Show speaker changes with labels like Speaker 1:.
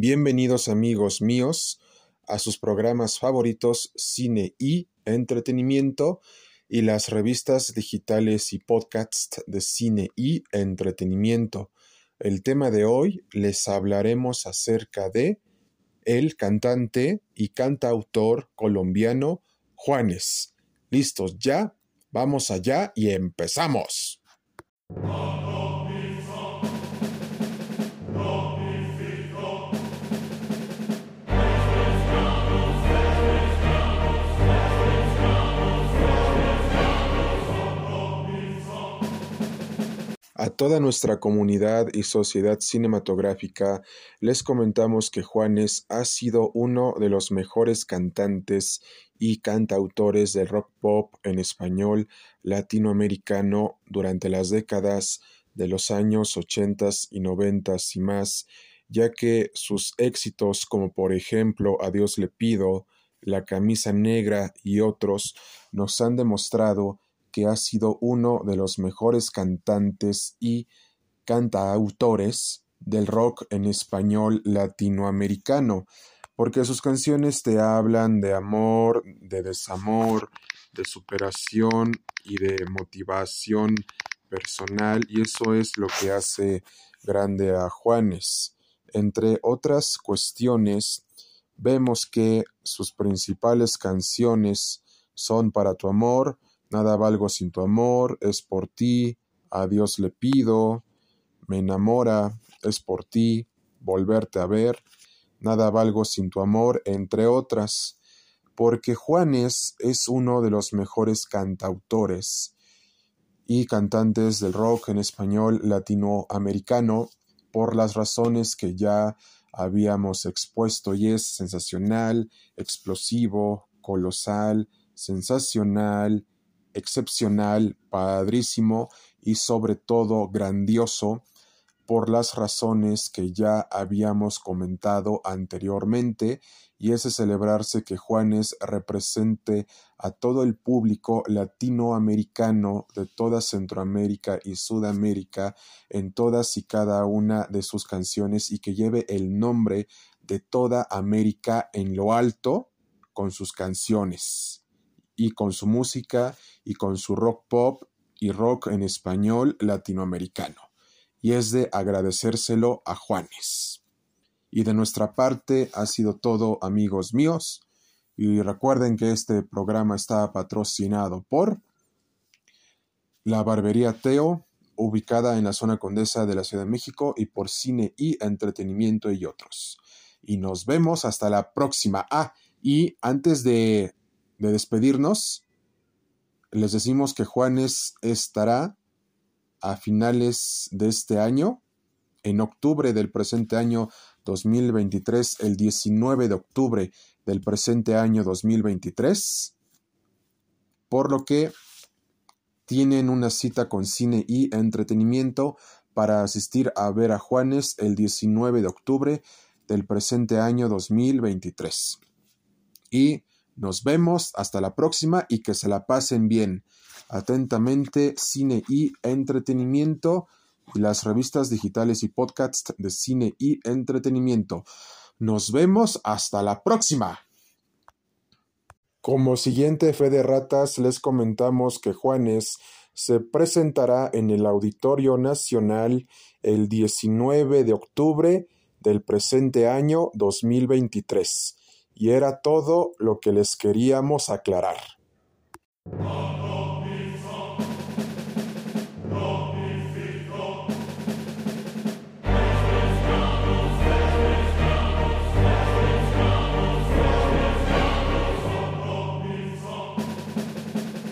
Speaker 1: Bienvenidos amigos míos a sus programas favoritos Cine y Entretenimiento y las revistas digitales y podcasts de cine y entretenimiento. El tema de hoy les hablaremos acerca de el cantante y cantautor colombiano Juanes. ¿Listos ya? Vamos allá y empezamos. A toda nuestra comunidad y sociedad cinematográfica les comentamos que Juanes ha sido uno de los mejores cantantes y cantautores del rock pop en español latinoamericano durante las décadas de los años ochentas y noventas y más, ya que sus éxitos como por ejemplo A Dios le pido, La camisa negra y otros nos han demostrado que ha sido uno de los mejores cantantes y cantautores del rock en español latinoamericano, porque sus canciones te hablan de amor, de desamor, de superación y de motivación personal, y eso es lo que hace grande a Juanes. Entre otras cuestiones, vemos que sus principales canciones son Para tu amor, Nada valgo sin tu amor, es por ti, a Dios le pido, me enamora, es por ti, volverte a ver, nada valgo sin tu amor, entre otras, porque Juanes es uno de los mejores cantautores y cantantes del rock en español latinoamericano por las razones que ya habíamos expuesto y es sensacional, explosivo, colosal, sensacional, excepcional, padrísimo y sobre todo grandioso por las razones que ya habíamos comentado anteriormente, y ese celebrarse que Juanes represente a todo el público latinoamericano de toda Centroamérica y Sudamérica en todas y cada una de sus canciones y que lleve el nombre de toda América en lo alto con sus canciones y con su música y con su rock pop y rock en español latinoamericano. Y es de agradecérselo a Juanes. Y de nuestra parte ha sido todo amigos míos. Y recuerden que este programa está patrocinado por la Barbería Teo, ubicada en la zona condesa de la Ciudad de México, y por Cine y Entretenimiento y otros. Y nos vemos hasta la próxima. Ah, y antes de de despedirnos, les decimos que Juanes estará a finales de este año, en octubre del presente año 2023, el 19 de octubre del presente año 2023, por lo que tienen una cita con cine y entretenimiento para asistir a ver a Juanes el 19 de octubre del presente año 2023. Y nos vemos, hasta la próxima y que se la pasen bien. Atentamente, cine y entretenimiento y las revistas digitales y podcasts de cine y entretenimiento. Nos vemos, hasta la próxima. Como siguiente fe de ratas, les comentamos que Juanes se presentará en el Auditorio Nacional el 19 de octubre del presente año 2023 y era todo lo que les queríamos aclarar.